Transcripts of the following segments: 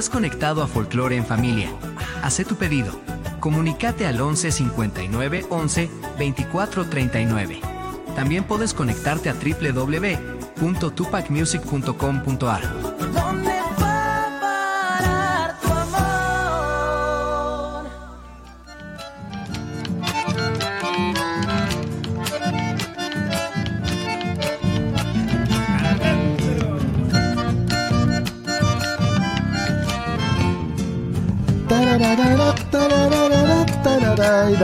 Estás conectado a Folklore en Familia. Haz tu pedido. Comunicate al 11 59 11 24 39. También puedes conectarte a www.tupacmusic.com.ar.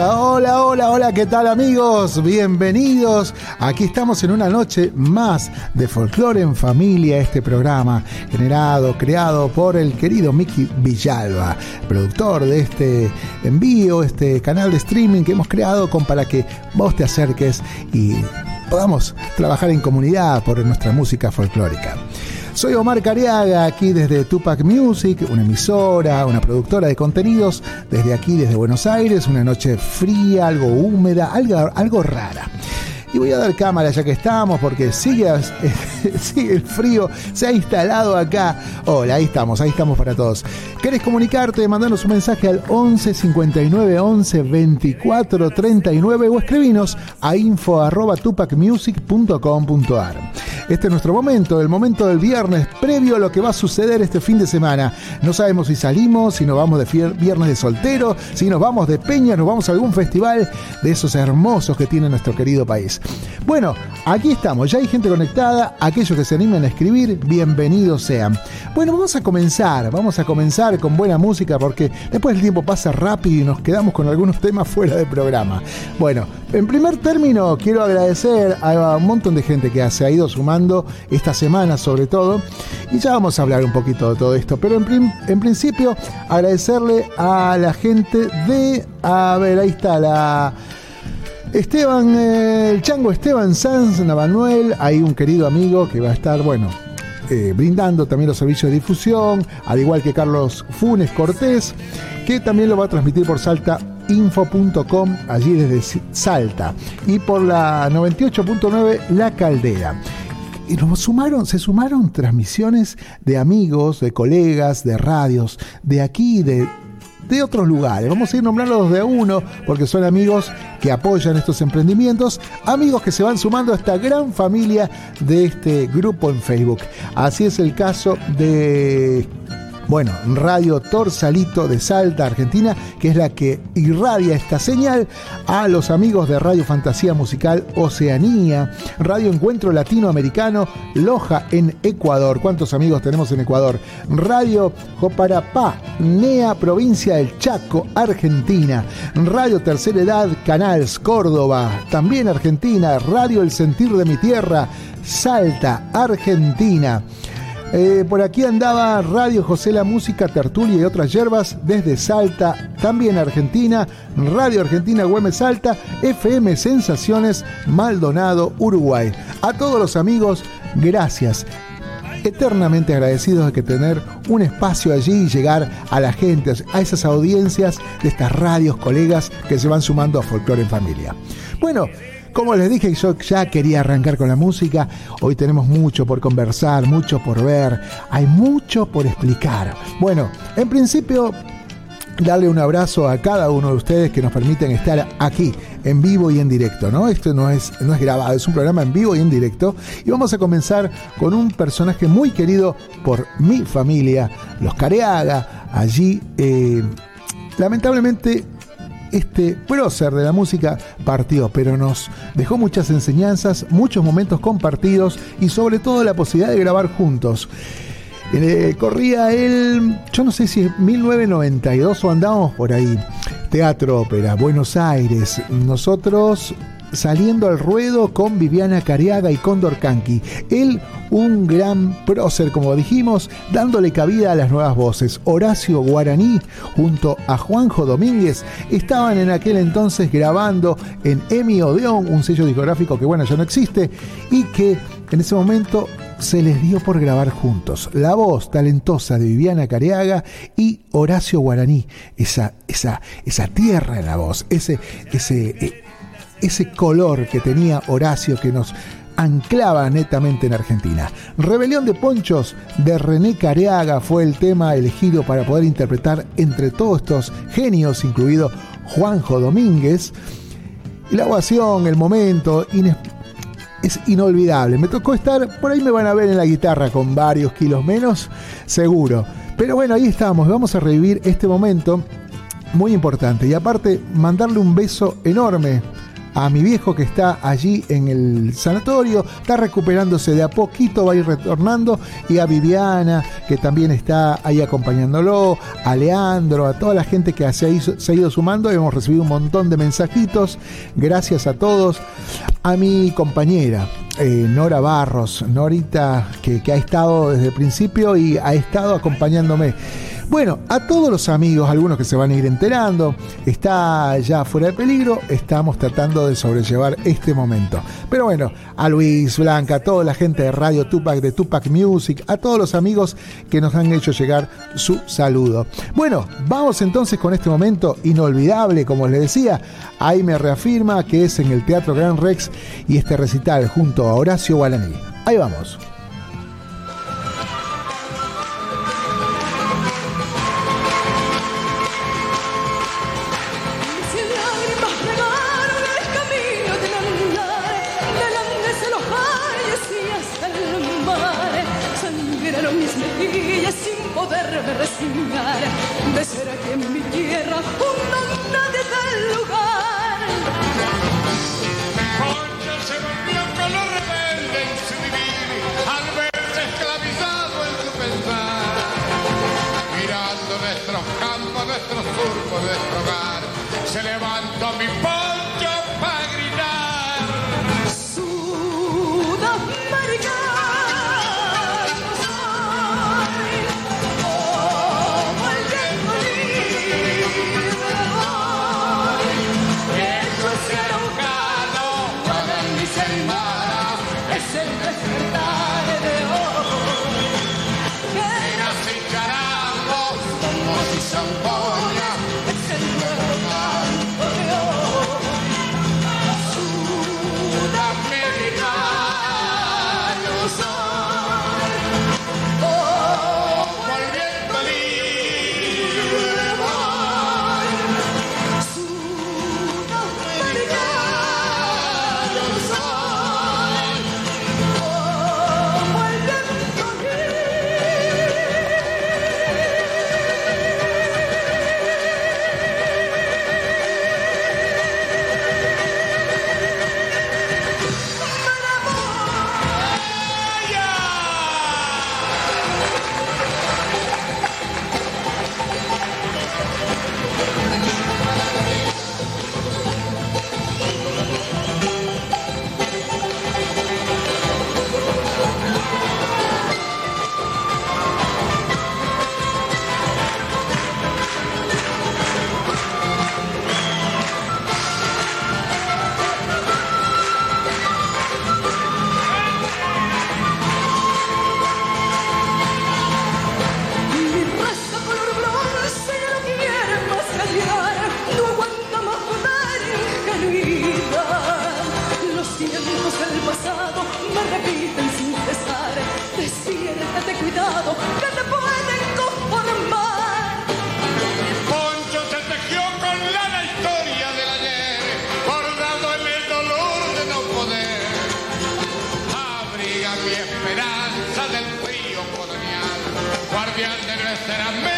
Hola, hola, hola, ¿qué tal amigos? Bienvenidos. Aquí estamos en una noche más de Folklore en Familia, este programa generado, creado por el querido Mickey Villalba, productor de este envío, este canal de streaming que hemos creado con para que vos te acerques y podamos trabajar en comunidad por nuestra música folclórica. Soy Omar Cariaga, aquí desde Tupac Music, una emisora, una productora de contenidos, desde aquí, desde Buenos Aires, una noche fría, algo húmeda, algo, algo rara. Y voy a dar cámara ya que estamos, porque sigue, el frío, se ha instalado acá. Hola, ahí estamos, ahí estamos para todos. ¿Querés comunicarte? Mandanos un mensaje al 11 59 11 24 39 o escribinos a info arroba tupacmusic.com.ar. Este es nuestro momento, el momento del viernes, previo a lo que va a suceder este fin de semana. No sabemos si salimos, si nos vamos de viernes de soltero, si nos vamos de peña, nos vamos a algún festival de esos hermosos que tiene nuestro querido país. Bueno, aquí estamos, ya hay gente conectada, aquellos que se animan a escribir, bienvenidos sean. Bueno, vamos a comenzar, vamos a comenzar con buena música porque después el tiempo pasa rápido y nos quedamos con algunos temas fuera de programa. Bueno, en primer término quiero agradecer a un montón de gente que se ha ido sumando esta semana sobre todo y ya vamos a hablar un poquito de todo esto, pero en, en principio agradecerle a la gente de, a ver, ahí está la... Esteban, eh, el chango Esteban Sanz Navanuel, hay un querido amigo que va a estar, bueno, eh, brindando también los servicios de difusión, al igual que Carlos Funes Cortés, que también lo va a transmitir por saltainfo.com, allí desde Salta, y por la 98.9 La Caldera. Y nos sumaron, se sumaron transmisiones de amigos, de colegas, de radios, de aquí, de de otros lugares. Vamos a ir nombrándolos de uno porque son amigos que apoyan estos emprendimientos, amigos que se van sumando a esta gran familia de este grupo en Facebook. Así es el caso de bueno, Radio Torsalito de Salta, Argentina, que es la que irradia esta señal a los amigos de Radio Fantasía Musical Oceanía, Radio Encuentro Latinoamericano, Loja en Ecuador. ¿Cuántos amigos tenemos en Ecuador? Radio Joparapá, NEA, provincia del Chaco, Argentina. Radio Tercera Edad, Canals, Córdoba, también Argentina. Radio El Sentir de mi Tierra, Salta, Argentina. Eh, por aquí andaba Radio José La Música, Tertulia y otras hierbas desde Salta, también Argentina, Radio Argentina Güemes Salta, FM Sensaciones, Maldonado, Uruguay. A todos los amigos, gracias. Eternamente agradecidos de que tener un espacio allí y llegar a la gente, a esas audiencias de estas radios, colegas que se van sumando a Folklore en Familia. Bueno, como les dije, yo ya quería arrancar con la música. Hoy tenemos mucho por conversar, mucho por ver, hay mucho por explicar. Bueno, en principio darle un abrazo a cada uno de ustedes que nos permiten estar aquí en vivo y en directo, ¿no? Esto no es, no es grabado, es un programa en vivo y en directo. Y vamos a comenzar con un personaje muy querido por mi familia, los Careaga. Allí, eh, lamentablemente, este prócer de la música partió, pero nos dejó muchas enseñanzas, muchos momentos compartidos y sobre todo la posibilidad de grabar juntos. Eh, corría el, yo no sé si es 1992 o andábamos por ahí, Teatro Ópera, Buenos Aires. Nosotros saliendo al ruedo con Viviana Cariaga y Cóndor Canqui. Él, un gran prócer, como dijimos, dándole cabida a las nuevas voces. Horacio Guaraní, junto a Juanjo Domínguez, estaban en aquel entonces grabando en Emi Odeon, un sello discográfico que, bueno, ya no existe, y que en ese momento se les dio por grabar juntos. La voz talentosa de Viviana Careaga y Horacio Guaraní. Esa, esa, esa tierra en la voz, ese, ese, eh, ese color que tenía Horacio que nos anclaba netamente en Argentina. Rebelión de Ponchos de René Careaga fue el tema elegido para poder interpretar entre todos estos genios, incluido Juanjo Domínguez. La ovación, el momento, es inolvidable. Me tocó estar, por ahí me van a ver en la guitarra con varios kilos menos, seguro. Pero bueno, ahí estamos, vamos a revivir este momento muy importante. Y aparte, mandarle un beso enorme a mi viejo que está allí en el sanatorio, está recuperándose de a poquito, va a ir retornando, y a Viviana, que también está ahí acompañándolo, a Leandro, a toda la gente que se ha, ido sumando, hemos recibido un montón de mensajitos, gracias a todos, a mi compañera, eh, Nora Barros, Norita, que, que ha estado desde el principio y ha estado acompañándome. Bueno, a todos los amigos, algunos que se van a ir enterando, está ya fuera de peligro, estamos tratando de sobrellevar este momento. Pero bueno, a Luis, Blanca, a toda la gente de Radio Tupac, de Tupac Music, a todos los amigos que nos han hecho llegar su saludo. Bueno, vamos entonces con este momento inolvidable, como les decía, ahí me reafirma que es en el Teatro Gran Rex y este recital junto a Horacio Gualaní. Ahí vamos. Campos, nuestros surcos, nuestro hogar, se levantó mi that I've made.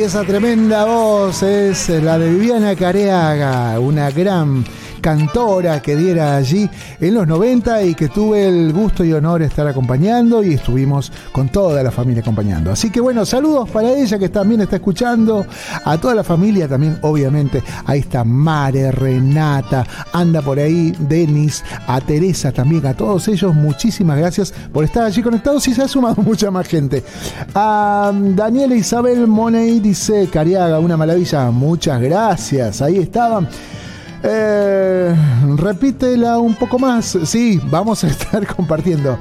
Y esa tremenda voz es la de Viviana Careaga, una gran cantora que diera allí en los 90 y que tuve el gusto y honor de estar acompañando y estuvimos con toda la familia acompañando. Así que bueno, saludos para ella que también está escuchando, a toda la familia también, obviamente. Ahí está Mare, Renata, anda por ahí, Denis, a Teresa también, a todos ellos, muchísimas gracias por estar allí conectados y se ha sumado mucha más gente. A Daniela Isabel Money dice, Cariaga, una maravilla, muchas gracias, ahí estaban. Eh, repítela un poco más. Sí, vamos a estar compartiendo.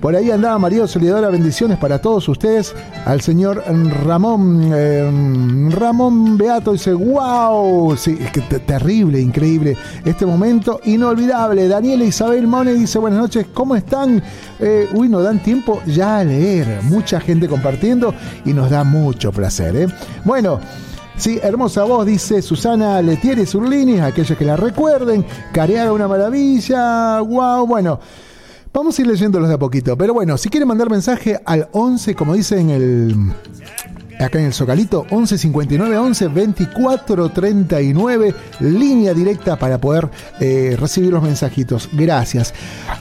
Por ahí andaba María Solidora, bendiciones para todos ustedes. Al señor Ramón, eh, Ramón Beato dice, wow, sí, que terrible, increíble este momento, inolvidable. Daniela Isabel Mone dice, buenas noches, ¿cómo están? Eh, uy, nos dan tiempo ya a leer, mucha gente compartiendo y nos da mucho placer. ¿eh? Bueno. Sí, hermosa voz, dice Susana Letieri Zurlini, aquellos que la recuerden. Careaga una maravilla. Wow, bueno. Vamos a ir leyéndolos de a poquito. Pero bueno, si quieren mandar mensaje al 11, como dice en el acá en el Zocalito, 11 59 11 24 39, línea directa para poder eh, recibir los mensajitos. Gracias.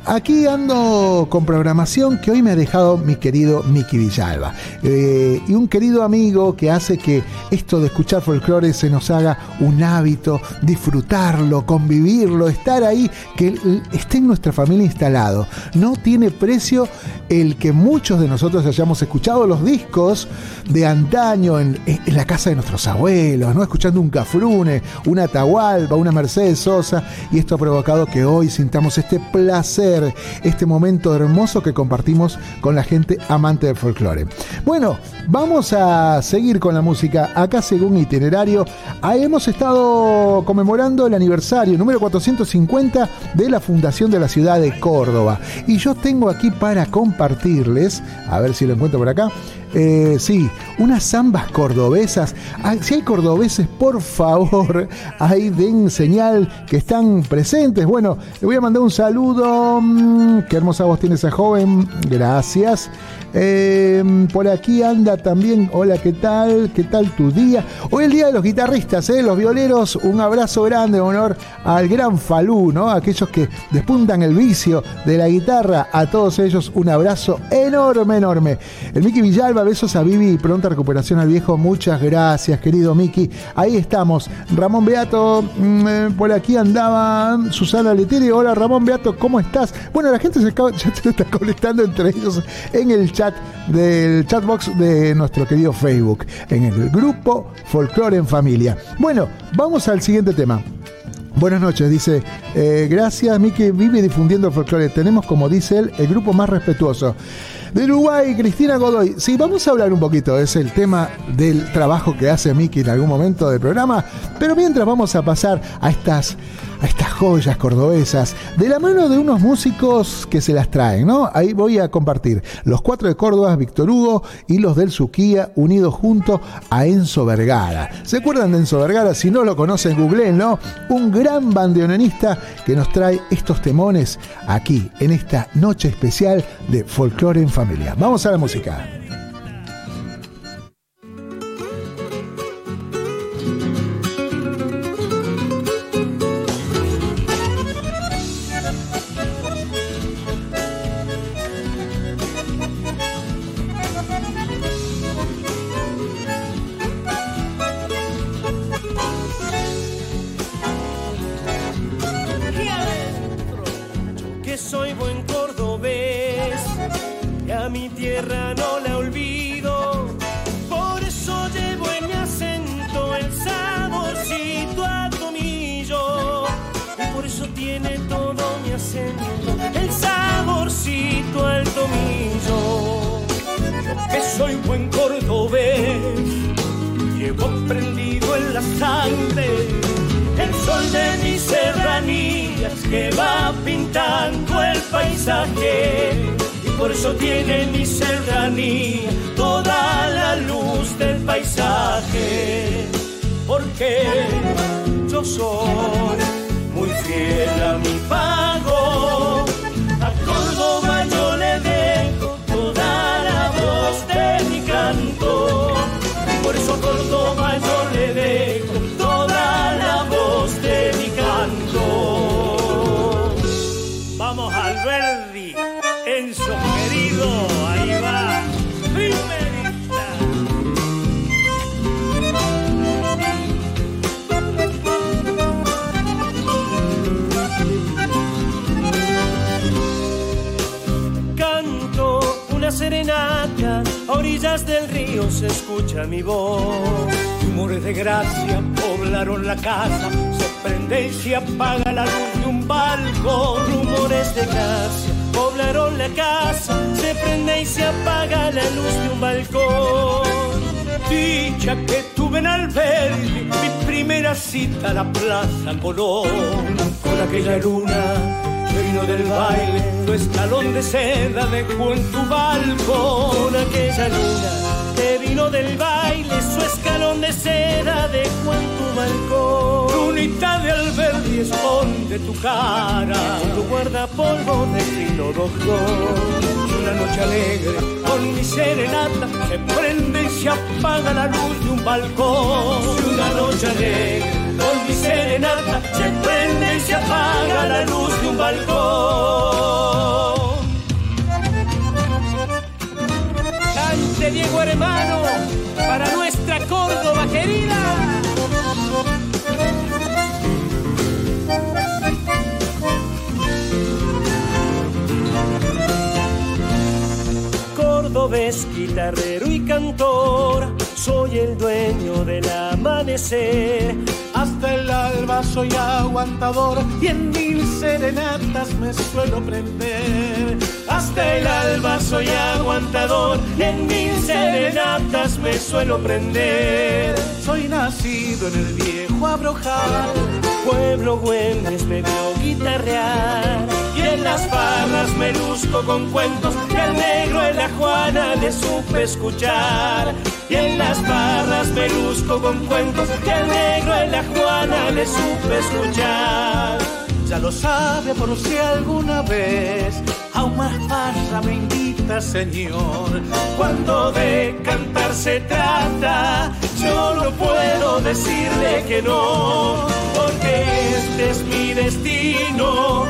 Aquí ando con programación que hoy me ha dejado mi querido Miki Villalba. Eh, y un querido amigo que hace que esto de escuchar folclore se nos haga un hábito, disfrutarlo, convivirlo, estar ahí, que esté en nuestra familia instalado. No tiene precio el que muchos de nosotros hayamos escuchado los discos de en, la casa de nuestros abuelos, ¿no? Escuchando un cafrune, una Atahualpa, una Mercedes Sosa, y esto ha provocado que hoy sintamos este placer, este momento hermoso que compartimos con la gente amante del folclore. Bueno, vamos a seguir con la música. Acá, según itinerario, hemos estado conmemorando el aniversario número 450 de la fundación de la ciudad de Córdoba. Y yo tengo aquí para compartirles, a ver si lo encuentro por acá, eh, sí, unas zambas cordobesas. Ah, si hay cordobeses, por favor, ahí den señal que están presentes. Bueno, le voy a mandar un saludo. Mm, qué hermosa voz tiene esa joven. Gracias. Eh, por aquí anda también. Hola, ¿qué tal? ¿Qué tal tu día? Hoy el día de los guitarristas, ¿eh? los violeros. Un abrazo grande honor al gran Falú, ¿no? Aquellos que despuntan el vicio de la guitarra. A todos ellos, un abrazo enorme, enorme. El Miki Villalba, besos a Vivi y pronta recuperación al viejo. Muchas gracias, querido Miki. Ahí estamos. Ramón Beato, mm, eh, por aquí andaba Susana Letieri. Hola, Ramón Beato, ¿cómo estás? Bueno, la gente se acaba, ya se está conectando entre ellos en el chat del chatbox de nuestro querido Facebook, en el grupo Folklore en Familia. Bueno, vamos al siguiente tema. Buenas noches, dice, eh, gracias Miki, vive difundiendo el folclore. Tenemos, como dice él, el grupo más respetuoso. De Uruguay, Cristina Godoy. Sí, vamos a hablar un poquito, es el tema del trabajo que hace Miki en algún momento del programa, pero mientras vamos a pasar a estas a estas joyas cordobesas de la mano de unos músicos que se las traen, ¿no? Ahí voy a compartir los cuatro de Córdoba, Víctor Hugo y los del Suquía unidos junto a Enzo Vergara. ¿Se acuerdan de Enzo Vergara? Si no lo conocen, googleen, ¿no? Un gran bandoneonista que nos trae estos temones aquí en esta noche especial de Folklore en Familia. Vamos a la música. no la olvido. Por eso llevo en mi acento el saborcito a tomillo. Y por eso tiene todo mi acento el saborcito al tomillo. Que soy buen cordobés, llevo prendido en la sangre el sol de mis serranías que va pintando el paisaje por eso tiene mi serranía toda la luz del paisaje. Porque yo soy muy fiel a mi padre orillas del río se escucha mi voz. Rumores de gracia poblaron la casa, se prende y se apaga la luz de un balcón. Rumores de gracia poblaron la casa, se prende y se apaga la luz de un balcón. Dicha que tuve en albergue, mi primera cita a la Plaza Colón, con aquella luna vino del baile, tu escalón de seda dejó en tu balcón. Aquella luna que vino del baile, su escalón de seda dejó en tu balcón. Lunita de albergue esconde tu cara, tu guardapolvo de fino. Y una noche alegre con mi serenata se prende y se apaga la luz de un balcón. Una noche alegre con mi serenata se prende y se apaga la luz de un balcón. Cante Diego hermano para nuestra Córdoba querida. Cordobés, guitarrero y cantor, soy el dueño del amanecer. El alba soy aguantador y en mil serenatas me suelo prender. Hasta el alba soy aguantador y en mil serenatas me suelo prender. Soy nacido en el viejo Abrojal, pueblo Güemes me veo guitarrear. Y en las barras me luzco con cuentos que al negro en la Juana le supe escuchar. Y en las barras me luzco con cuentos que al negro en la Juana le supe escuchar. Ya lo sabe por si alguna vez a un más barra me invita, señor. Cuando de cantar se trata, yo no puedo decirle que no, porque este es mi destino,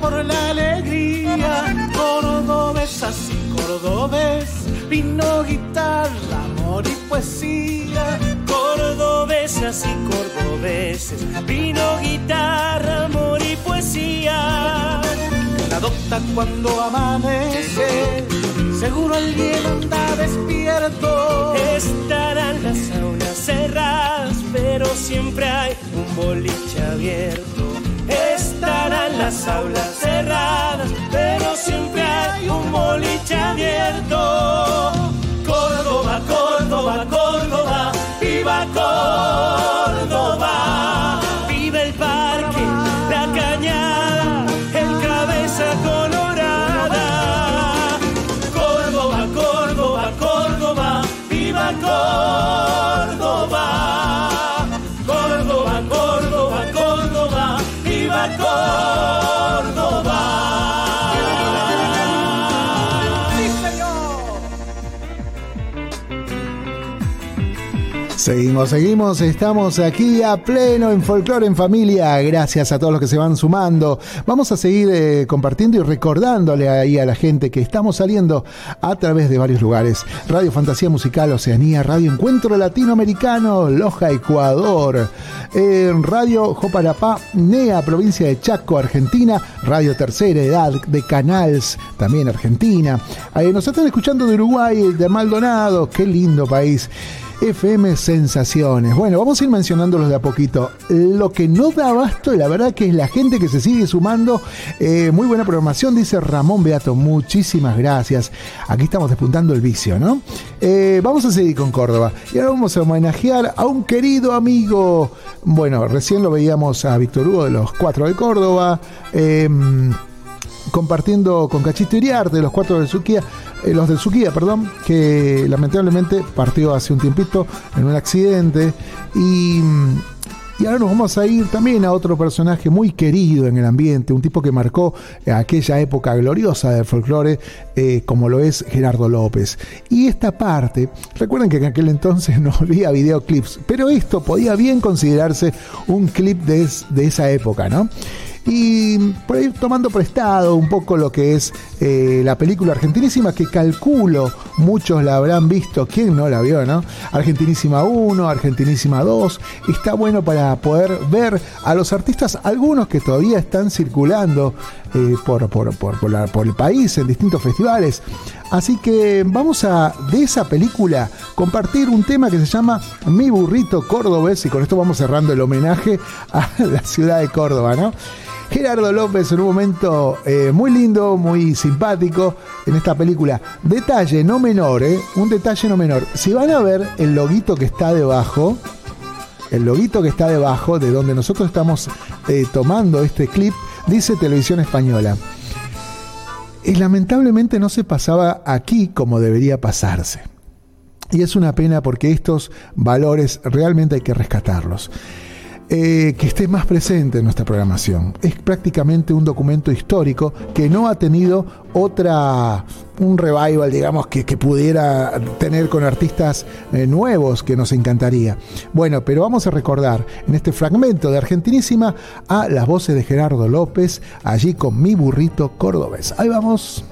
por la alegría. Cordobesas y cordobés, vino, guitarra, amor y poesía. Cordobesas y cordobeses, vino, guitarra, amor y poesía. La adopta cuando amanece, seguro el hielo anda despierto. Estarán las aulas cerradas, pero siempre hay un boliche abierto. Estarán las aulas cerradas, pero siempre hay un boliche abierto. Córdoba, Córdoba, Córdoba, viva Córdoba, Seguimos, seguimos, estamos aquí a pleno en Folklore en Familia. Gracias a todos los que se van sumando. Vamos a seguir eh, compartiendo y recordándole ahí a la gente que estamos saliendo a través de varios lugares. Radio Fantasía Musical Oceanía, Radio Encuentro Latinoamericano, Loja, Ecuador, Radio Joparapá, NEA, provincia de Chaco, Argentina, Radio Tercera Edad de Canals, también Argentina. Eh, nos están escuchando de Uruguay, de Maldonado, qué lindo país. FM Sensaciones. Bueno, vamos a ir mencionándolos de a poquito. Lo que no da abasto, la verdad que es la gente que se sigue sumando. Eh, muy buena programación, dice Ramón Beato. Muchísimas gracias. Aquí estamos despuntando el vicio, ¿no? Eh, vamos a seguir con Córdoba. Y ahora vamos a homenajear a un querido amigo. Bueno, recién lo veíamos a Víctor Hugo de los Cuatro de Córdoba. Eh, compartiendo con Cachito Iriarte, los cuatro del Suquía, eh, los del Suquía, perdón, que lamentablemente partió hace un tiempito en un accidente y, Y ahora nos vamos a ir también a otro personaje muy querido en el ambiente, un tipo que marcó aquella época gloriosa del folclore, eh, como lo es Gerardo López. Y esta parte, recuerden que en aquel entonces no había videoclips, pero esto podía bien considerarse un clip de, de esa época, ¿no? Y por ahí tomando prestado un poco lo que es eh, la película Argentinísima, que calculo muchos la habrán visto, ¿quién no la vio, no? Argentinísima 1, Argentinísima 2, está bueno para poder ver a los artistas, algunos que todavía están circulando eh, por, por, por, por, el país en distintos festivales. Así que vamos a, de esa película, compartir un tema que se llama Mi burrito cordobés y con esto vamos cerrando el homenaje a la ciudad de Córdoba, ¿no? Gerardo López en un momento eh, muy lindo, muy simpático en esta película. Detalle no menor, ¿eh? Un detalle no menor. Si van a ver el loguito que está debajo, el loguito que está debajo de donde nosotros estamos eh, tomando este clip, dice Televisión Española. Y lamentablemente no se pasaba aquí como debería pasarse. Y es una pena porque estos valores realmente hay que rescatarlos. Eh, que esté más presente en nuestra programación. Es prácticamente un documento histórico que no ha tenido otra, un revival, digamos, que, pudiera tener con artistas eh, nuevos que nos encantaría. Bueno, pero vamos a recordar en este fragmento de Argentinísima a las voces de Gerardo López, allí con mi burrito cordobés. Ahí vamos.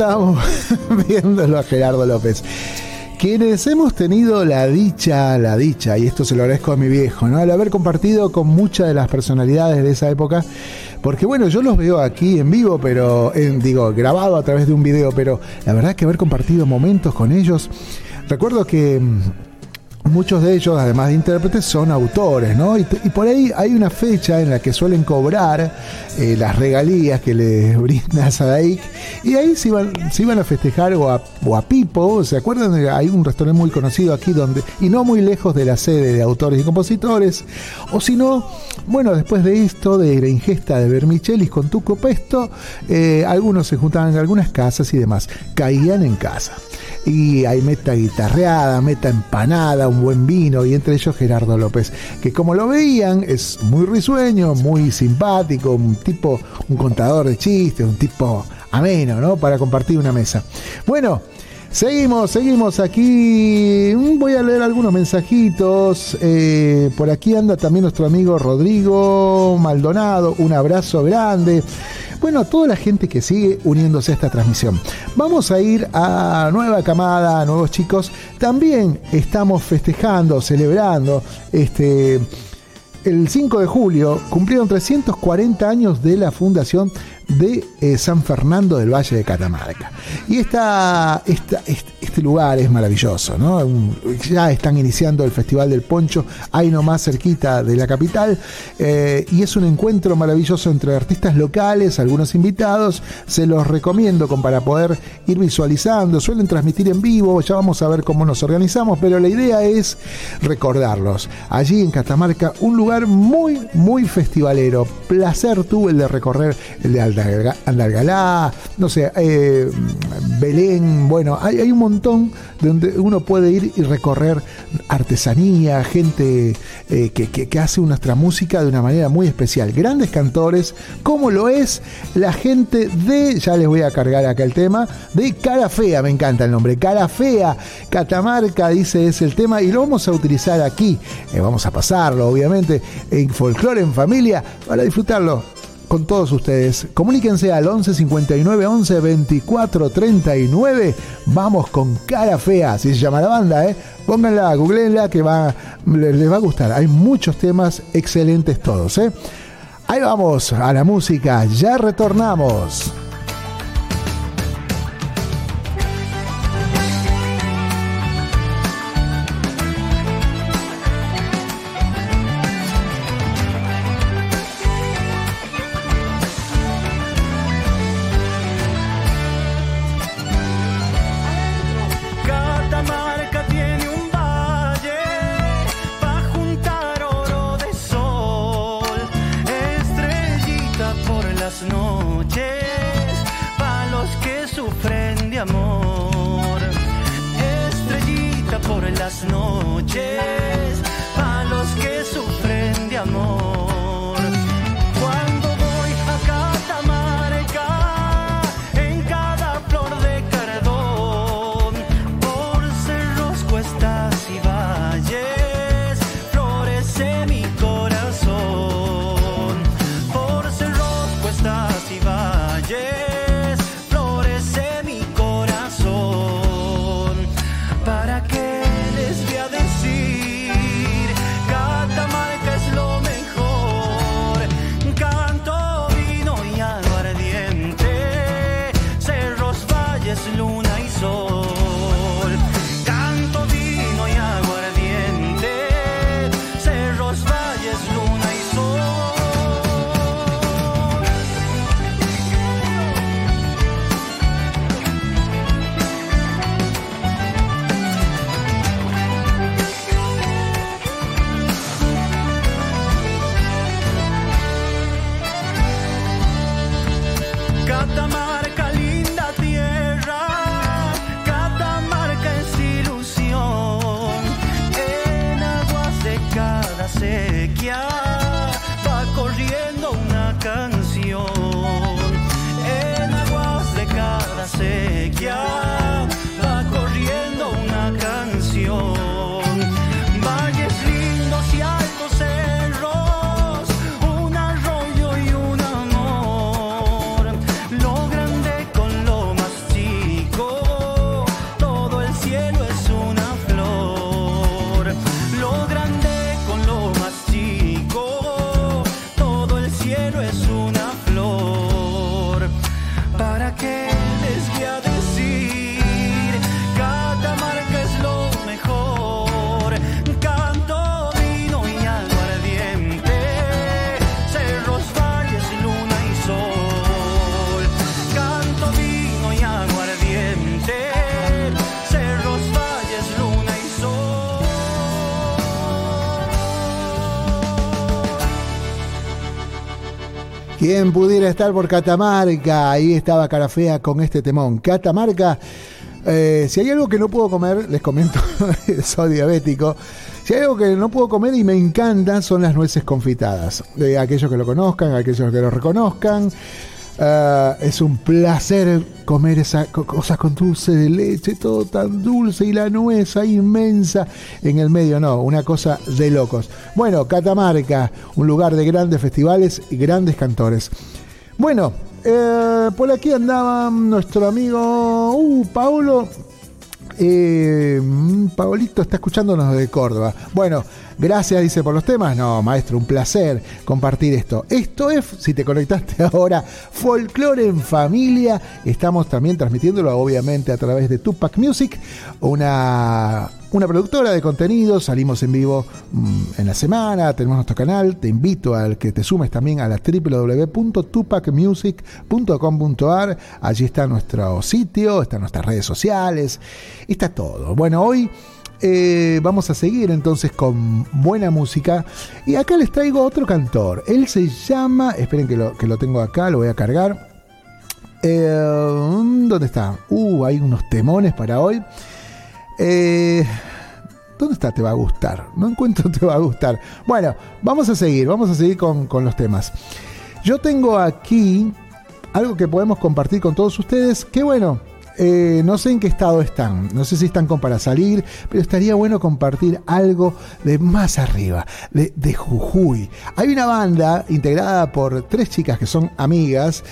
Ahí estamos viéndolo a Gerardo López. Quienes hemos tenido la dicha, la dicha, y esto se lo agradezco a mi viejo, ¿no? Al haber compartido con muchas de las personalidades de esa época, porque bueno, yo los veo aquí en vivo, pero, en, digo, grabado a través de un video, pero la verdad que haber compartido momentos con ellos, recuerdo que mm, muchos de ellos, además de intérpretes, son autores, ¿no? Y, y por ahí hay una fecha en la que suelen cobrar eh, las regalías que les brinda Sadaik, y ahí se iban, se iban a festejar o a, o a Pipo, ¿se acuerdan? Hay un restaurante muy conocido aquí donde, y no muy lejos de la sede de autores y compositores, o si no, bueno, después de esto, de la ingesta de vermichelis con tuco pesto, eh, algunos se juntaban en algunas casas y demás, caían en casa y hay meta guitarreada, meta empanada, un buen vino y entre ellos Gerardo López, que como lo veían es muy risueño, muy simpático, un tipo, un contador de chistes, un tipo ameno, ¿no? Para compartir una mesa. Bueno, Seguimos, seguimos aquí. Mm, Voy a leer algunos mensajitos. Eh, por aquí anda también nuestro amigo Rodrigo Maldonado. Un abrazo grande. Bueno, a toda la gente que sigue uniéndose a esta transmisión. Vamos a ir a nueva camada, a nuevos chicos. También estamos festejando, celebrando este el 5 de julio cumplieron 340 años de la fundación de eh, San Fernando del Valle de Catamarca. Y esta, este, lugar es maravilloso, ¿no? Ya están iniciando el Festival del Poncho, ahí nomás cerquita de la capital, eh, y es un encuentro maravilloso entre artistas locales, algunos invitados, se los recomiendo con, para poder ir visualizando, suelen transmitir en vivo, ya vamos a ver cómo nos organizamos, pero la idea es recordarlos. Allí en Catamarca, un lugar muy, muy festivalero. Placer tuve el de recorrer el de Andalga- Andalgalá, no sé, eh, Belén, bueno, hay, un montón donde uno puede ir y recorrer artesanía, gente eh, que hace nuestra música de una manera muy especial. Grandes cantores, como lo es la gente de, ya les voy a cargar acá el tema, de Cara Fea, me encanta el nombre, Cara Fea, Catamarca, dice es el tema, y lo vamos a utilizar aquí, Eh, vamos a pasarlo, obviamente, en Folklore en Familia, para disfrutarlo con todos ustedes. Comuníquense al 11 59 11 24 39. Vamos con cara fea, así se llama la banda, ¿eh? Pónganla, googleenla que va, le- les va a gustar. Hay muchos temas excelentes todos, ¿eh? Ahí vamos a la música, ya retornamos. Pudiera estar por Catamarca, ahí estaba Carafea con este temón. Catamarca, eh, si hay algo que no puedo comer, les comento, soy diabético. Si hay algo que no puedo comer y me encantan son las nueces confitadas. De aquellos que lo conozcan, aquellos que lo reconozcan. Ah, es un placer comer esas cosas con dulce de leche, todo tan dulce y la nuez inmensa en el medio, no, una cosa de locos. Bueno, Catamarca, un lugar de grandes festivales y grandes cantores. Bueno, eh, por aquí andaba nuestro amigo uh, Paulo. Eh, Paolito está escuchándonos de Córdoba. Bueno, Gracias, dice, por los temas. No, maestro, un placer compartir esto. Esto es, si te conectaste ahora, Folklore en Familia. Estamos también transmitiéndolo, obviamente, a través de Tupac Music, una una productora de contenido, salimos en vivo mm, en la semana, tenemos nuestro canal, te invito al que te sumes también a la www.tupacmusic.com.ar, allí está nuestro sitio, están nuestras redes sociales, está todo. Bueno, hoy eh, vamos a seguir entonces con buena música. Y acá les traigo otro cantor. Él se llama. Esperen que lo, que lo tengo acá, lo voy a cargar. Eh, ¿Dónde está? Uh, hay unos temones para hoy. Eh, ¿Dónde está? Te va a gustar. No encuentro te va a gustar. Bueno, vamos a seguir, vamos a seguir con, con los temas. Yo tengo aquí algo que podemos compartir con todos ustedes. Que bueno, eh, no sé en qué estado están, no sé si están con para salir, pero estaría bueno compartir algo de más arriba, de, Jujuy. Hay una banda integrada por tres chicas que son amigas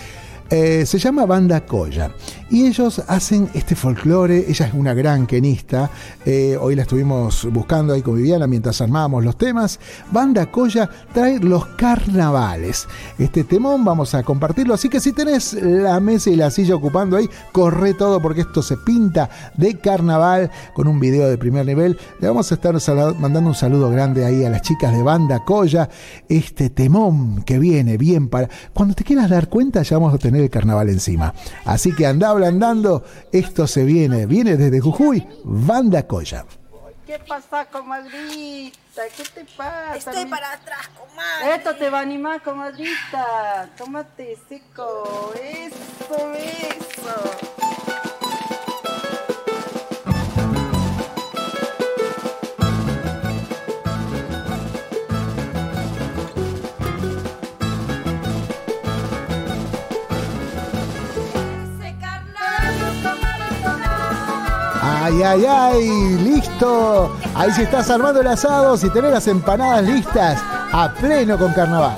eh, se llama Banda Coya y ellos hacen este folclore. Ella es una gran quenista. Eh, hoy la estuvimos buscando ahí con Viviana mientras armábamos los temas. Banda Coya trae los carnavales. Este temón vamos a compartirlo. Así que si tenés la mesa y la silla ocupando ahí, corre todo porque esto se pinta de carnaval con un video de primer nivel. Le vamos a estar mandando un saludo grande ahí a las chicas de Banda Coya. Este temón que viene bien para. Cuando te quieras dar cuenta, ya vamos a tener el carnaval encima. Así que anda ablandando, esto se viene, viene desde Jujuy, Banda Coya. ¿Qué pasa, comadrita? ¿Qué te pasa? Estoy para atrás, comadre. Esto te va a animar, comadrita. Tómate seco. Eso, eso. Ay, ay, ay, listo. Ahí se estás armando el asado, si tenés las empanadas listas, a pleno con carnaval.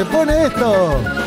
Se pone esto!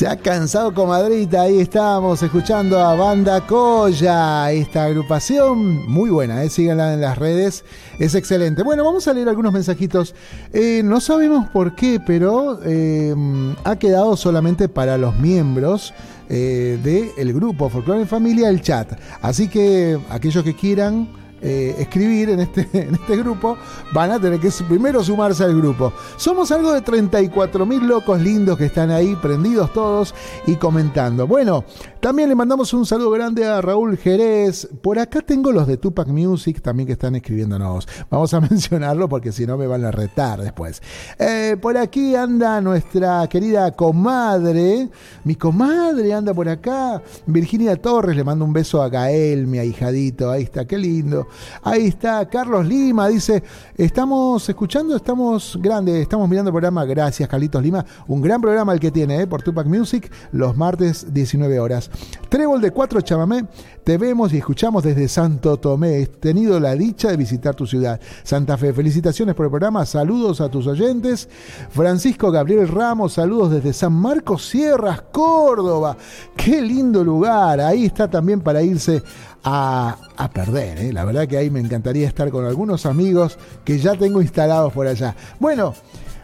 Se ha cansado comadrita, ahí estamos escuchando a Banda Coya, esta agrupación muy buena, ¿eh? síganla en las redes, es excelente. Bueno, vamos a leer algunos mensajitos. Eh, no sabemos por qué, pero eh, ha quedado solamente para los miembros del grupo Folklore en Familia el chat. Así que aquellos que quieran eh, escribir en este, en este grupo, van a tener que primero sumarse al grupo. Somos algo de 34 mil locos lindos que están ahí, prendidos todos y comentando. Bueno, también le mandamos un saludo grande a Raúl Jerez. Por acá tengo los de Tupac Music también que están escribiéndonos. Vamos a mencionarlo porque si no me van a retar después. Eh, por aquí anda nuestra querida comadre. Mi comadre anda por acá. Virginia Torres, le mando un beso a Gael, mi ahijadito. Ahí está, qué lindo. Ahí está Carlos Lima, dice, estamos escuchando, estamos grandes, estamos mirando el programa, gracias Carlitos Lima, un gran programa el que tiene, eh, por Tupac Music, los martes 19 horas. Trébol de Cuatro Chamamé, te vemos y escuchamos desde Santo Tomé, he tenido la dicha de visitar tu ciudad. Santa Fe, felicitaciones por el programa, saludos a tus oyentes. Francisco Gabriel Ramos, saludos desde San Marcos Sierras, Córdoba, qué lindo lugar, ahí está también para irse a, perder. ¿eh? La verdad que ahí me encantaría estar con algunos amigos que ya tengo instalados por allá. Bueno.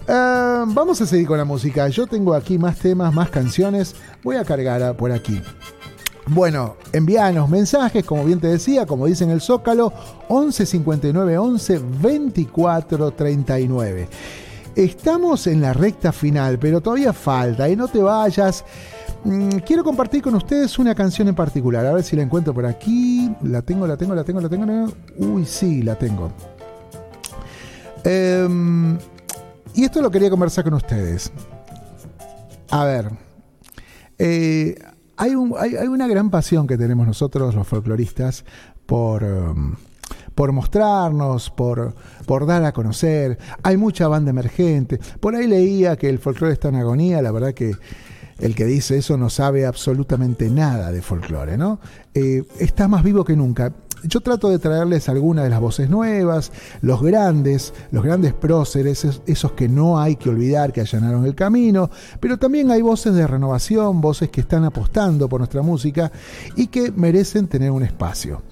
eh, vamos a seguir con la música. Yo tengo aquí más temas, más canciones. Voy a cargar por aquí. Bueno, envíanos mensajes, como bien te decía, como dice en el Zócalo, 11 59 11 24 39. Estamos en la recta final, pero todavía falta, y no te vayas. Mm, Quiero compartir con ustedes una canción en particular. A ver si la encuentro por aquí. La tengo, la tengo, la tengo, la tengo. Uy, sí, la tengo. Em, y esto lo quería conversar con ustedes. A ver. eh, hay una gran pasión que tenemos nosotros, los folcloristas, por, em, por mostrarnos, por, por dar a conocer. Hay mucha banda emergente. Por ahí leía que el folclore está en agonía. La verdad que el que dice eso no sabe absolutamente nada de folclore, ¿no? Eh, está más vivo que nunca. Yo trato de traerles algunas de las voces nuevas, los grandes, los grandes próceres, es- esos que no hay que olvidar que allanaron el camino, pero también hay voces de renovación, voces que están apostando por nuestra música y que merecen tener un espacio.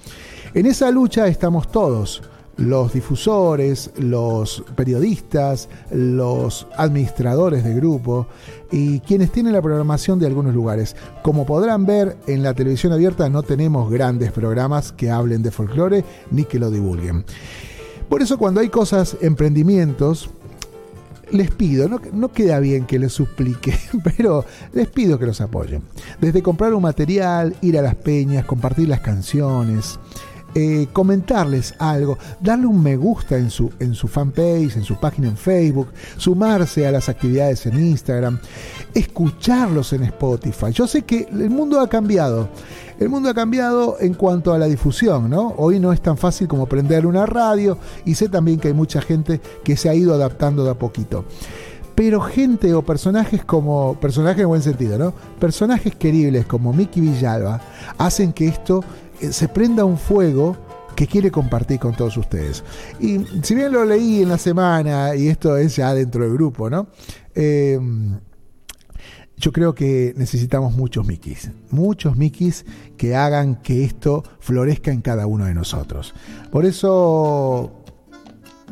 En esa lucha estamos todos, los difusores, los periodistas, los administradores de grupo y quienes tienen la programación de algunos lugares. Como podrán ver, en la televisión abierta no tenemos grandes programas que hablen de folclore ni que lo divulguen. Por eso cuando hay cosas, emprendimientos, les pido, no, no queda bien que les suplique, pero les pido que los apoyen. Desde comprar un material, ir a las peñas, compartir las canciones, eh, comentarles algo, darle un me gusta en su, en su fanpage, en su página en Facebook, sumarse a las actividades en Instagram, escucharlos en Spotify. Yo sé que el mundo ha cambiado. El mundo ha cambiado en cuanto a la difusión, ¿no? Hoy no es tan fácil como prender una radio y sé también que hay mucha gente que se ha ido adaptando de a poquito. Pero gente o personajes como, personajes en buen sentido, ¿no? Personajes queribles como Mickey Villalba hacen que esto se prenda un fuego que quiere compartir con todos ustedes. Y si bien lo leí en la semana, y esto es ya dentro del grupo, ¿no? Eh, yo creo que necesitamos muchos Mickeys, muchos Mickeys que hagan que esto florezca en cada uno de nosotros. Por eso,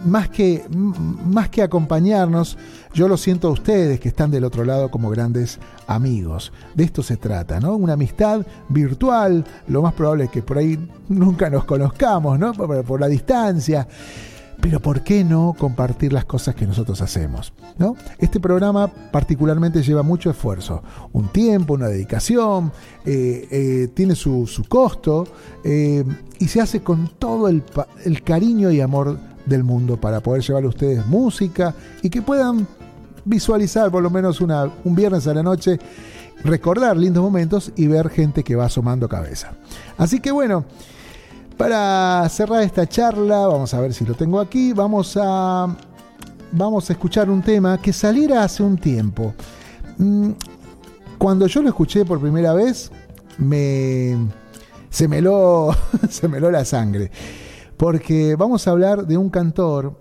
más que, más que acompañarnos, yo lo siento a ustedes que están del otro lado como grandes amigos. De esto se trata, ¿no? Una amistad virtual, lo más probable es que por ahí nunca nos conozcamos, ¿no? Por, la distancia. Pero ¿por qué no compartir las cosas que nosotros hacemos? ¿no? Este programa particularmente lleva mucho esfuerzo, un tiempo, una dedicación, eh, eh, tiene su, su costo eh, y se hace con todo el, el cariño y amor del mundo para poder llevar a ustedes música y que puedan visualizar por lo menos una, un viernes a la noche, recordar lindos momentos y ver gente que va asomando cabeza. Así que bueno, Para cerrar esta charla, vamos a ver si lo tengo aquí, vamos a, vamos a escuchar un tema que saliera hace un tiempo. Mm, Cuando yo lo escuché por primera vez, me, se, me heló, se me heló la sangre. Porque vamos a hablar de un cantor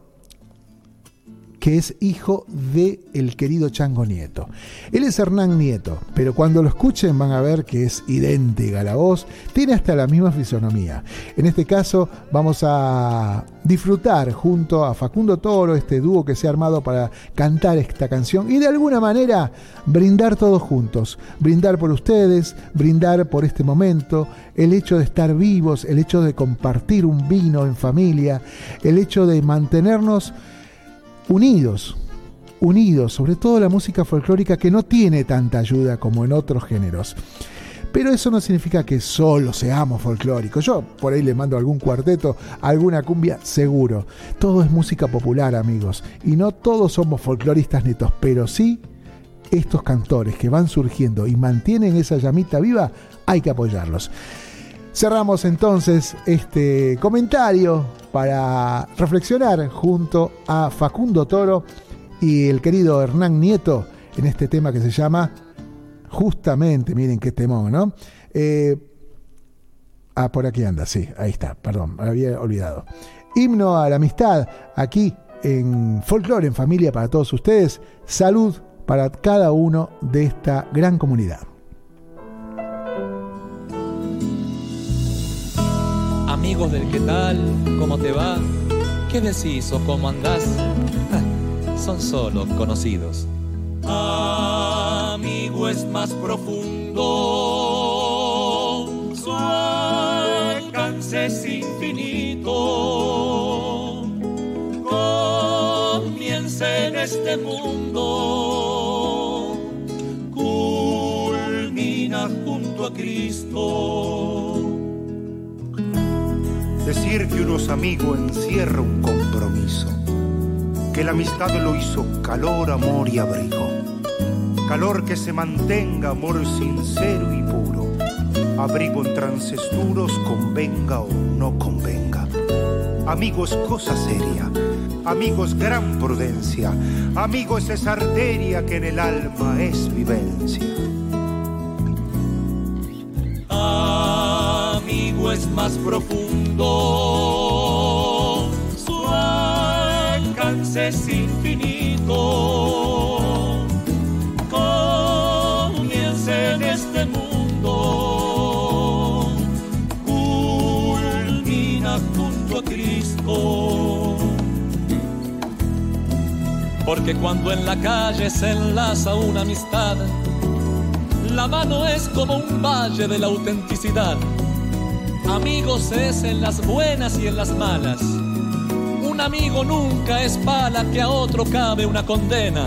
que es hijo de el querido Chango Nieto. Él es Hernán Nieto, pero cuando lo escuchen van a ver que es idéntica la voz, tiene hasta la misma fisonomía. En este caso vamos a disfrutar junto a Facundo Toro, este dúo que se ha armado para cantar esta canción y de alguna manera brindar todos juntos, brindar por ustedes, brindar por este momento, el hecho de estar vivos, el hecho de compartir un vino en familia, el hecho de mantenernos unidos, unidos, sobre todo la música folclórica que no tiene tanta ayuda como en otros géneros. Pero eso no significa que solo seamos folclóricos. Yo por ahí le mando algún cuarteto, alguna cumbia, seguro. Todo es música popular, amigos. Y no todos somos folcloristas netos, pero sí estos cantores que van surgiendo y mantienen esa llamita viva, hay que apoyarlos. Cerramos entonces este comentario para reflexionar junto a Facundo Toro y el querido Hernán Nieto en este tema que se llama justamente, miren qué temón, ¿no? Eh, ah, por aquí anda, sí, ahí está, perdón, me había olvidado. Himno a la amistad, aquí en Folklore en Familia para todos ustedes. Salud para cada uno de esta gran comunidad. Del qué tal, cómo te va, qué decís o cómo andás, son solo conocidos. Amigo es más profundo, su alcance es infinito. Comienza en este mundo, culmina junto a Cristo. Decir que uno es amigo encierra un compromiso, que la amistad lo hizo calor, amor y abrigo. Calor que se mantenga, amor sincero y puro. Abrigo en trances duros, convenga o no convenga. Amigos, cosa seria. Amigos, gran prudencia. Amigos, esa arteria que en el alma es vivencia. Amigo es más profundo, su alcance es infinito. Comienza en este mundo, culmina junto a Cristo. Porque cuando en la calle se enlaza una amistad, la mano es como un valle de la autenticidad. Amigos es en las buenas y en las malas. Un amigo nunca es pala que a otro cabe una condena.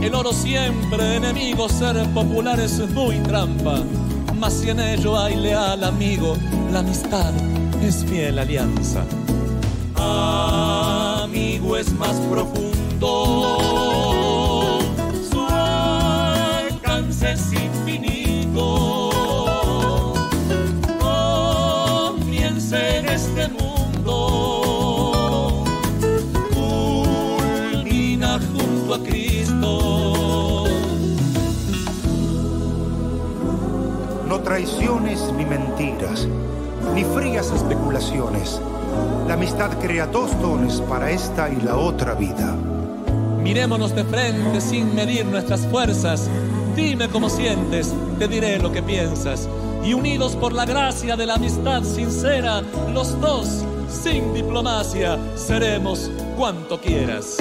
El oro siempre enemigo, ser popular es muy trampa. Mas si en ello hay leal amigo, la amistad es fiel alianza. Amigo es más profundo, su alcance es infinito. Traiciones ni mentiras, ni frías especulaciones. La amistad crea dos dones para esta y la otra vida. Mirémonos de frente sin medir nuestras fuerzas. Dime cómo sientes, te diré lo que piensas. Y unidos por la gracia de la amistad sincera, los dos, sin diplomacia, seremos cuanto quieras.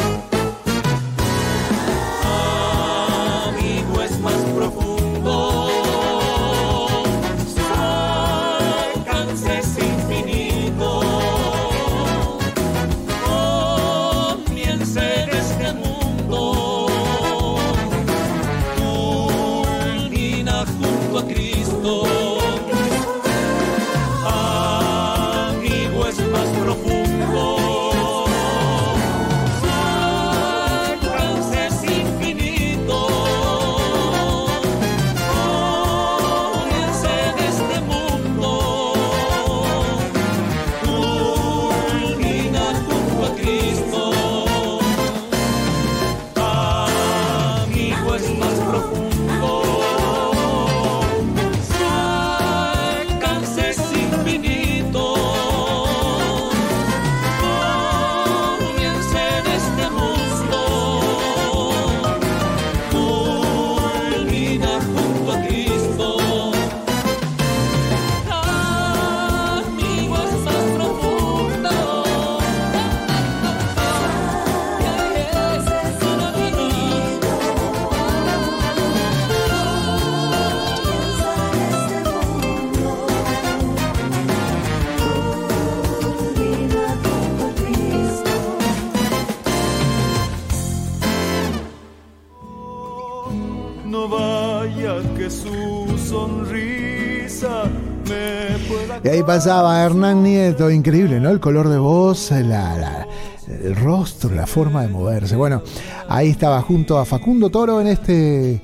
Pasaba Hernán Nieto, increíble, ¿no? El color de voz, el rostro, la forma de moverse. Bueno, ahí estaba junto a Facundo Toro en este,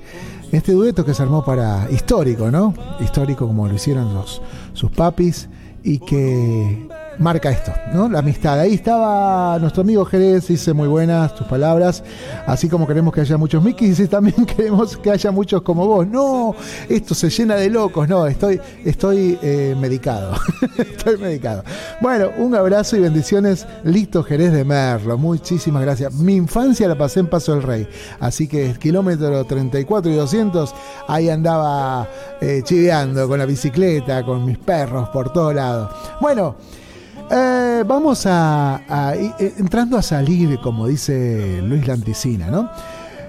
este dueto que se armó para histórico, ¿no? Histórico como lo hicieron los, sus papis y que marca esto, ¿no? La amistad. Ahí estaba nuestro amigo Jerez, dice muy buenas tus palabras, así como queremos que haya muchos Mikis, y también queremos que haya muchos como vos. No, esto se llena de locos, no, estoy, estoy eh, medicado, estoy medicado. Bueno, un abrazo y bendiciones, listo Jerez de Merlo, muchísimas gracias. Mi infancia la pasé en Paso del Rey, así que kilómetro 34 y 200, ahí andaba eh, chiveando con la bicicleta, con mis perros por todos lados. Bueno, eh, vamos a, a- eh, entrando a salir, como dice Luis Lanticina, ¿no?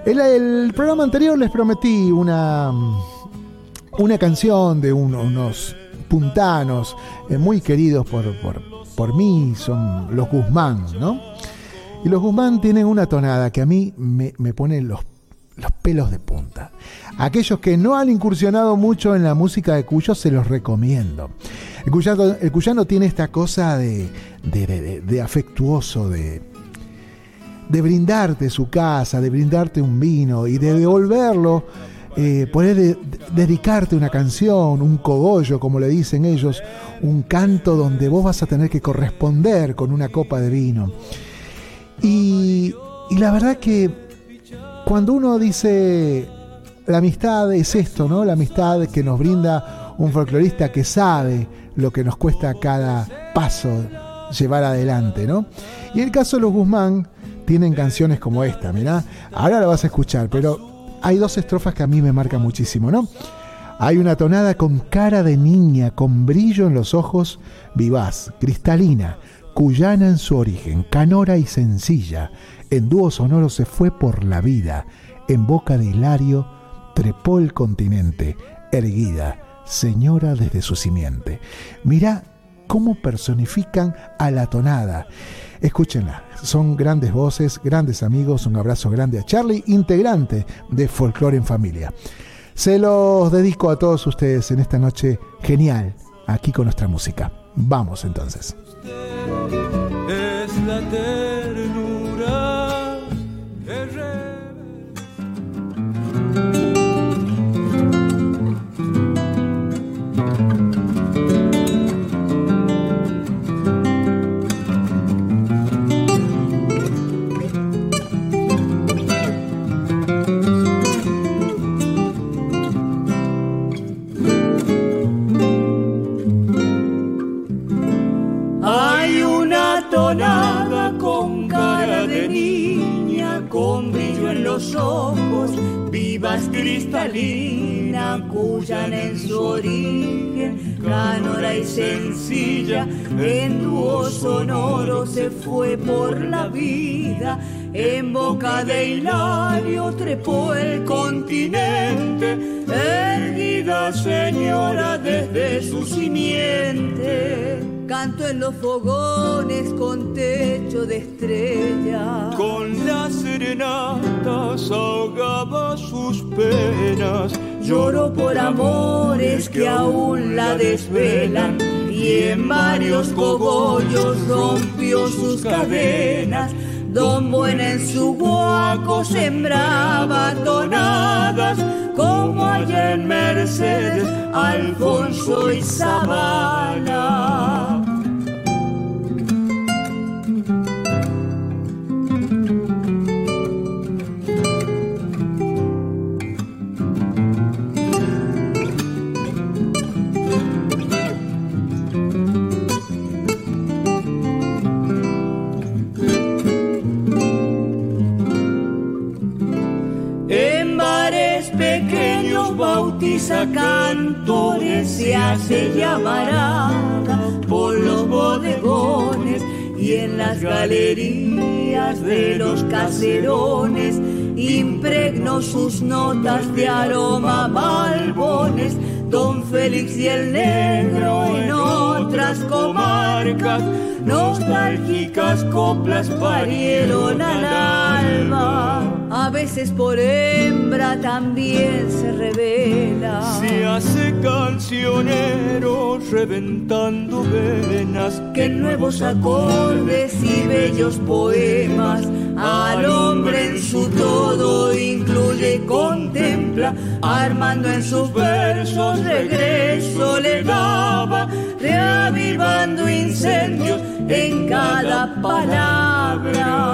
El programa anterior les prometí una, una canción de un- unos puntanos eh, muy queridos por, por, por mí, son los Guzmán, ¿no? Y los Guzmán tienen una tonada que a mí me, me pone los pelos de punta. Aquellos que no han incursionado mucho en la música de Cuyo, se los recomiendo. El cuyano, tiene esta cosa de, de- afectuoso, de, brindarte su casa, de brindarte un vino y de devolverlo, eh, poder de- de- dedicarte una canción, un cogollo, como le dicen ellos, un canto donde vos vas a tener que corresponder con una copa de vino. Y la verdad que cuando uno dice la amistad es esto, ¿no? La amistad que nos brinda un folclorista que sabe lo que nos cuesta cada paso llevar adelante, ¿no? Y el caso de los Guzmán tienen canciones como esta, mirá, ahora la vas a escuchar, pero hay dos estrofas que a mí me marcan muchísimo, ¿no? Hay una tonada con cara de niña, con brillo en los ojos, vivaz, cristalina, cuyana en su origen, canora y sencilla. En dúo sonoro se fue por la vida, en boca de Hilario trepó el continente, erguida, señora desde su simiente. Mirá cómo personifican a la tonada. Escúchenla, son grandes voces, grandes amigos, un abrazo grande a Charlie, integrante de Folklore en Familia. Se los dedico a todos ustedes en esta noche genial, aquí con nuestra música. Vamos entonces. Es la ternura boca de Hilario trepó el continente, erguida señora desde su simiente. Canto en los fogones con techo de estrella. Con las serenatas ahogaba sus penas. Lloro por amores que aún la desvelan y en varios cogollos rompió sus cadenas. Guaco sembraba tonadas como allá en Mercedes, Alfonso las galerías de los caserones impregno sus notas de aroma malbones Don Félix y el negro en otras comarcas, nostálgicas coplas parieron al alma. A veces por hembra también se revela. Se hace cancionero reventando venas. Que nuevos acordes y bellos poemas al hombre en su todo incluye, contempla, armando en sus versos regreso le daba, reavivando incendios en cada palabra.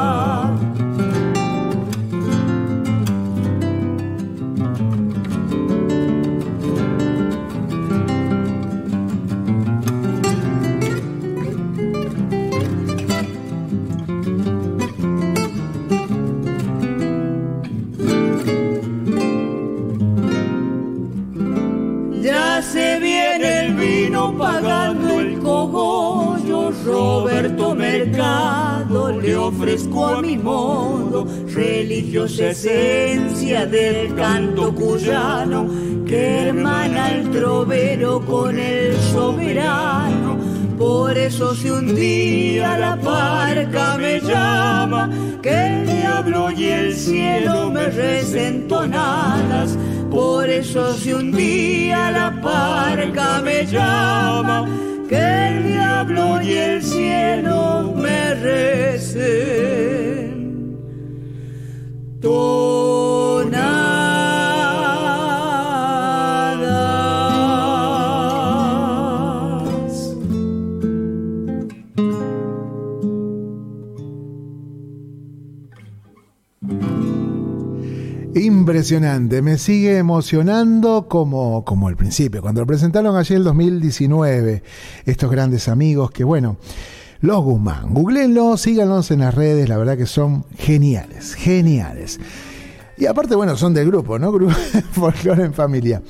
Le ofrezco a mi modo religiosa esencia del canto cuyano que hermana el trovero con el soberano. Por eso si un día la parca me llama, que el diablo y el cielo me recen tonadas. Por eso si un día la parca me llama, el diablo y el cielo me recen. Impresionante, me sigue emocionando como, como el principio, cuando lo presentaron ayer el 2019, estos grandes amigos que bueno, los Guzmán, googleenlos, síganlos en las redes, la verdad que son geniales, geniales. Y aparte, bueno, son del grupo, ¿no? Grupo en Familia.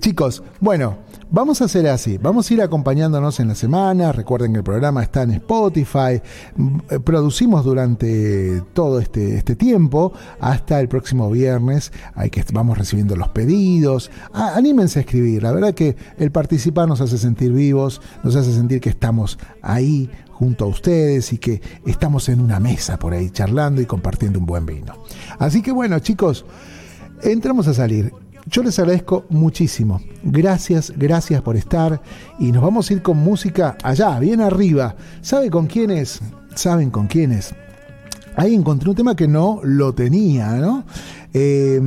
Chicos, bueno, vamos a hacer así. Vamos a ir acompañándonos en la semana. Recuerden que el programa está en Spotify. Mm, eh, Producimos durante todo este, este tiempo hasta el próximo viernes. Hay que vamos recibiendo los pedidos. Anímense a escribir. La verdad que el participar nos hace sentir vivos, nos hace sentir que estamos ahí junto a ustedes y que estamos en una mesa por ahí charlando y compartiendo un buen vino. Así que bueno, chicos, entramos a salir. Yo les agradezco muchísimo. Gracias, gracias por estar. Y nos vamos a ir con música allá, bien arriba. ¿Sabe con quiénes? ¿Saben con quiénes? Ahí encontré un tema que no lo tenía, ¿no? Eh,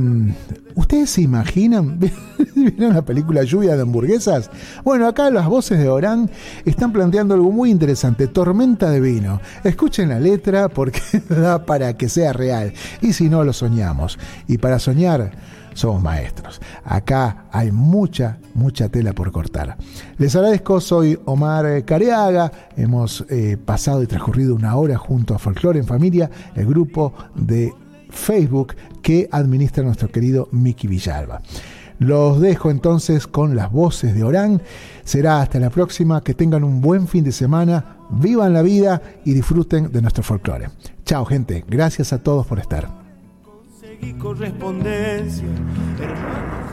¿Ustedes se imaginan? ¿Vieron la película Lluvia de hamburguesas? Bueno, acá las voces de Orán están planteando algo muy interesante, tormenta de vino. Escuchen la letra porque da para que sea real. Y si no, lo soñamos. Y para soñar somos maestros. Acá hay mucha, mucha tela por cortar. Les agradezco, soy Omar Careaga. Hemos eh, pasado y transcurrido una hora junto a Folklore en Familia, el grupo de Facebook que administra nuestro querido Miki Villalba. Los dejo entonces con las voces de Orán. Será hasta la próxima. Que tengan un buen fin de semana. Vivan la vida y disfruten de nuestro folclore. Chao, gente. Gracias a todos por estar. Conseguí correspondencia, hermano.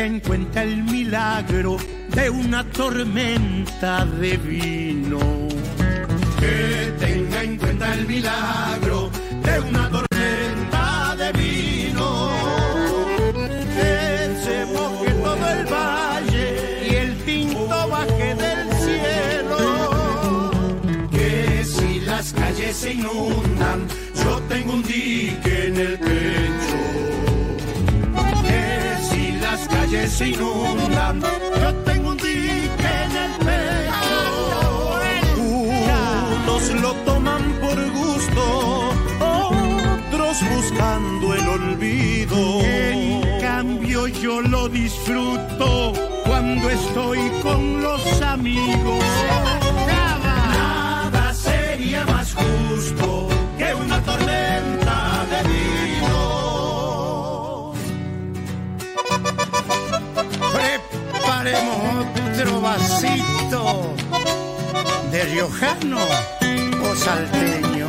Tenga en cuenta el milagro de una tormenta de vino. que tenga en cuenta el milagro de una tormenta de vino. Que se moje todo el valle y el tinto baje del cielo. Que si las calles se inundan, yo tengo un dique en el pecho. Se inundan, yo tengo un dique en el pecho. Unos lo toman por gusto, otros buscando el olvido. En cambio yo lo disfruto cuando estoy con los amigos. Nada sería más justo que una tormenta Preparemos otro vasito de riojano o salteño.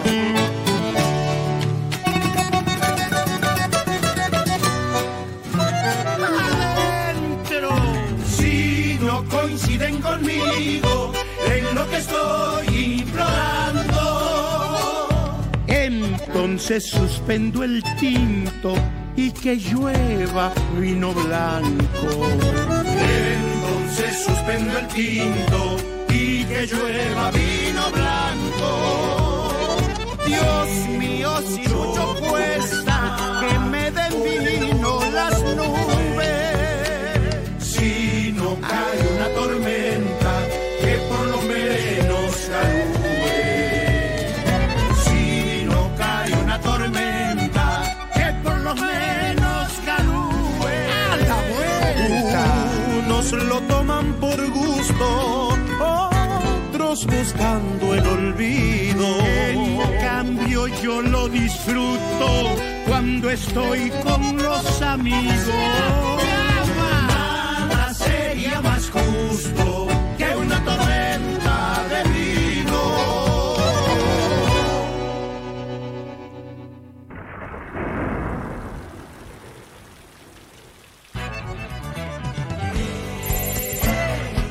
Adentro, Si no coinciden conmigo en lo que estoy implorando. entonces suspendo el tinto y que llueva vino blanco. Entonces suspendo el tinto y que llueva vino blanco. Dios mío, si mucho cuesta que unos lo toman por gusto, otros buscando el olvido. En cambio yo lo disfruto cuando estoy con los amigos. Nada sería más justo